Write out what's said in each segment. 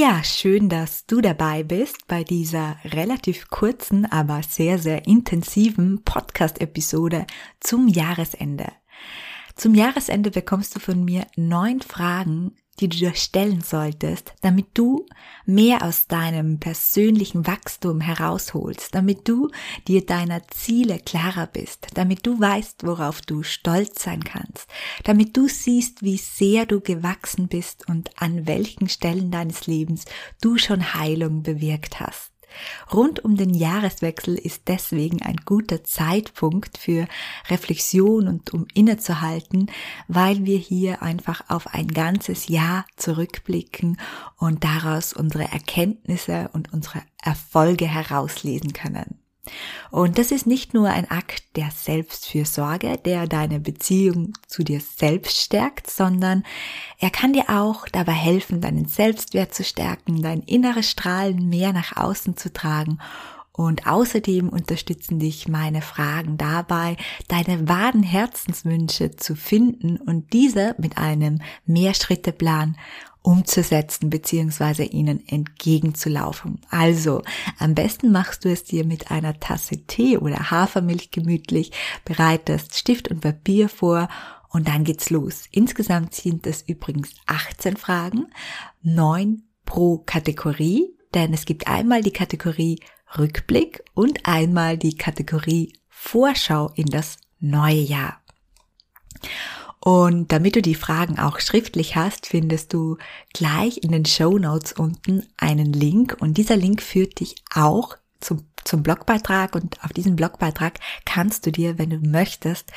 Ja, schön, dass du dabei bist bei dieser relativ kurzen, aber sehr, sehr intensiven Podcast-Episode zum Jahresende. Zum Jahresende bekommst du von mir neun Fragen, die du dir stellen solltest, damit du mehr aus deinem persönlichen Wachstum herausholst, damit du dir deiner Ziele klarer bist, damit du weißt, worauf du stolz sein kannst, damit du siehst, wie sehr du gewachsen bist und an welchen Stellen deines Lebens du schon Heilung bewirkt hast. Rund um den Jahreswechsel ist deswegen ein guter Zeitpunkt für Reflexion und um innezuhalten, weil wir hier einfach auf ein ganzes Jahr zurückblicken und daraus unsere Erkenntnisse und unsere Erfolge herauslesen können. Und das ist nicht nur ein Akt der Selbstfürsorge, der deine Beziehung zu dir selbst stärkt, sondern er kann dir auch dabei helfen, deinen Selbstwert zu stärken, dein inneres Strahlen mehr nach außen zu tragen. Und außerdem unterstützen dich meine Fragen dabei, deine wahren Herzenswünsche zu finden und diese mit einem Mehrschritteplan umzusetzen bzw. ihnen entgegenzulaufen. Also, am besten machst du es dir mit einer Tasse Tee oder Hafermilch gemütlich, bereitest Stift und Papier vor und dann geht's los. Insgesamt sind es übrigens 18 Fragen, 9 pro Kategorie, denn es gibt einmal die Kategorie Rückblick und einmal die Kategorie Vorschau in das neue Jahr. Und damit du die Fragen auch schriftlich hast, findest du gleich in den Show Notes unten einen Link und dieser Link führt dich auch zum, zum Blogbeitrag und auf diesem Blogbeitrag kannst du dir, wenn du möchtest,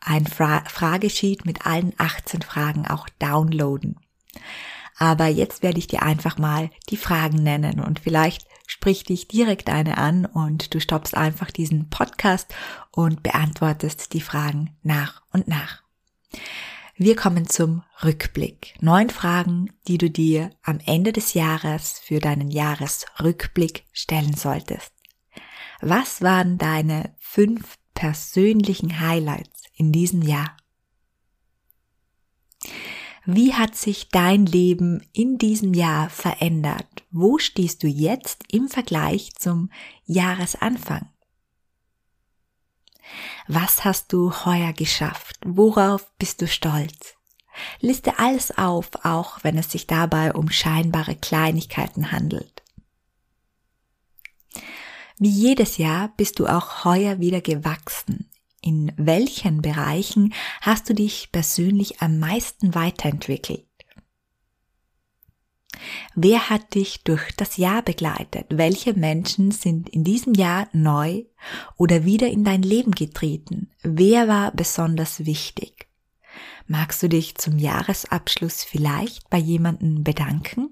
ein Fra Fragesheet mit allen 18 Fragen auch downloaden. Aber jetzt werde ich dir einfach mal die Fragen nennen und vielleicht spricht dich direkt eine an und du stoppst einfach diesen Podcast und beantwortest die Fragen nach und nach. Wir kommen zum Rückblick. Neun Fragen, die du dir am Ende des Jahres für deinen Jahresrückblick stellen solltest. Was waren deine fünf persönlichen Highlights in diesem Jahr? Wie hat sich dein Leben in diesem Jahr verändert? Wo stehst du jetzt im Vergleich zum Jahresanfang? Was hast du heuer geschafft? Worauf bist du stolz? Liste alles auf, auch wenn es sich dabei um scheinbare Kleinigkeiten handelt. Wie jedes Jahr bist du auch heuer wieder gewachsen. In welchen Bereichen hast du dich persönlich am meisten weiterentwickelt? Wer hat dich durch das Jahr begleitet? Welche Menschen sind in diesem Jahr neu oder wieder in dein Leben getreten? Wer war besonders wichtig? Magst du dich zum Jahresabschluss vielleicht bei jemandem bedanken?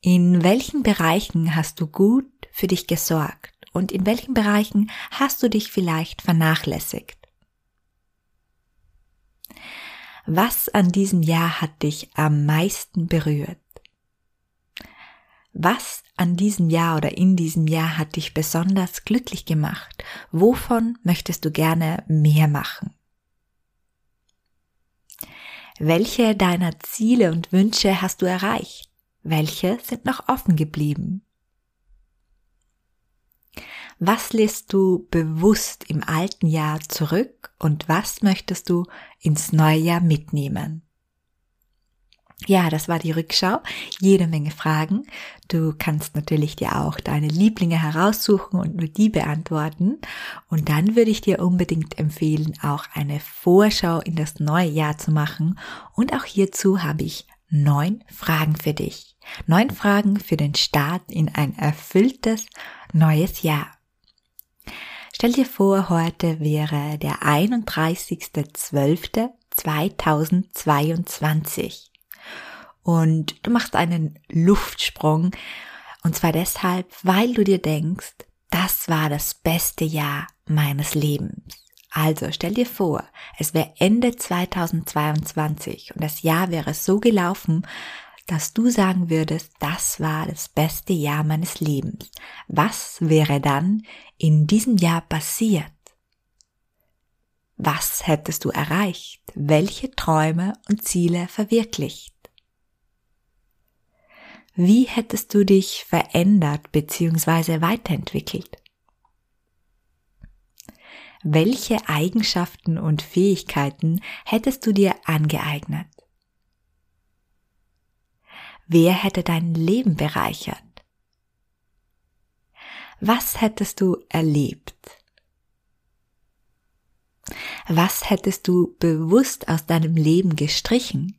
In welchen Bereichen hast du gut für dich gesorgt und in welchen Bereichen hast du dich vielleicht vernachlässigt? Was an diesem Jahr hat dich am meisten berührt? Was an diesem Jahr oder in diesem Jahr hat dich besonders glücklich gemacht? Wovon möchtest du gerne mehr machen? Welche deiner Ziele und Wünsche hast du erreicht? Welche sind noch offen geblieben? Was lässt du bewusst im alten Jahr zurück und was möchtest du ins neue Jahr mitnehmen? Ja, das war die Rückschau. Jede Menge Fragen. Du kannst natürlich dir auch deine Lieblinge heraussuchen und nur die beantworten. Und dann würde ich dir unbedingt empfehlen, auch eine Vorschau in das neue Jahr zu machen. Und auch hierzu habe ich neun Fragen für dich. Neun Fragen für den Start in ein erfülltes neues Jahr. Stell dir vor, heute wäre der 31.12.2022. und du machst einen Luftsprung. Und zwar deshalb, weil du dir denkst, das war das beste Jahr meines Lebens. Also stell dir vor, es wäre Ende 2022 und das Jahr wäre so gelaufen, dass du sagen würdest, das war das beste Jahr meines Lebens. Was wäre dann in diesem Jahr passiert? Was hättest du erreicht? Welche Träume und Ziele verwirklicht? Wie hättest du dich verändert bzw. weiterentwickelt? Welche Eigenschaften und Fähigkeiten hättest du dir angeeignet? Wer hätte dein Leben bereichert? Was hättest du erlebt? Was hättest du bewusst aus deinem Leben gestrichen?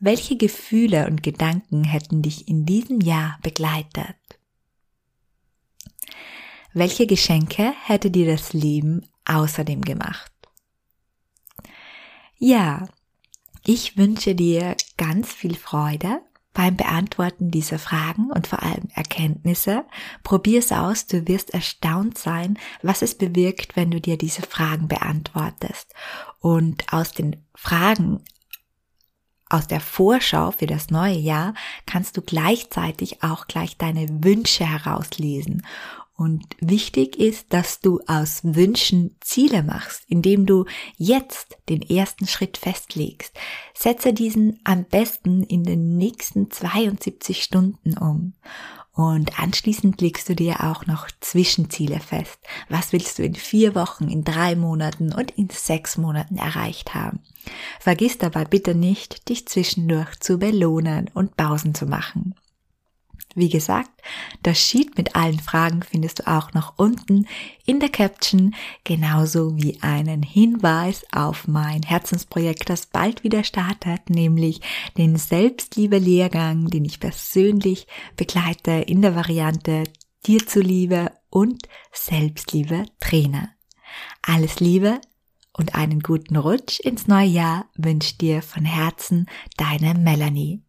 Welche Gefühle und Gedanken hätten dich in diesem Jahr begleitet? Welche Geschenke hätte dir das Leben außerdem gemacht? Ja, ich wünsche dir ganz viel Freude beim Beantworten dieser Fragen und vor allem Erkenntnisse. Probier's aus, du wirst erstaunt sein, was es bewirkt, wenn du dir diese Fragen beantwortest. Und aus den Fragen aus der Vorschau für das neue Jahr kannst du gleichzeitig auch gleich deine Wünsche herauslesen und wichtig ist, dass du aus Wünschen Ziele machst, indem du jetzt den ersten Schritt festlegst. Setze diesen am besten in den nächsten 72 Stunden um. Und anschließend legst du dir auch noch Zwischenziele fest. Was willst du in vier Wochen, in drei Monaten und in sechs Monaten erreicht haben? Vergiss dabei bitte nicht, dich zwischendurch zu belohnen und Pausen zu machen. Wie gesagt, das Sheet mit allen Fragen findest du auch noch unten in der Caption, genauso wie einen Hinweis auf mein Herzensprojekt, das bald wieder startet, nämlich den Selbstliebe-Lehrgang, den ich persönlich begleite in der Variante Dir zuliebe und Selbstliebe Trainer. Alles Liebe und einen guten Rutsch ins neue Jahr wünscht dir von Herzen deine Melanie.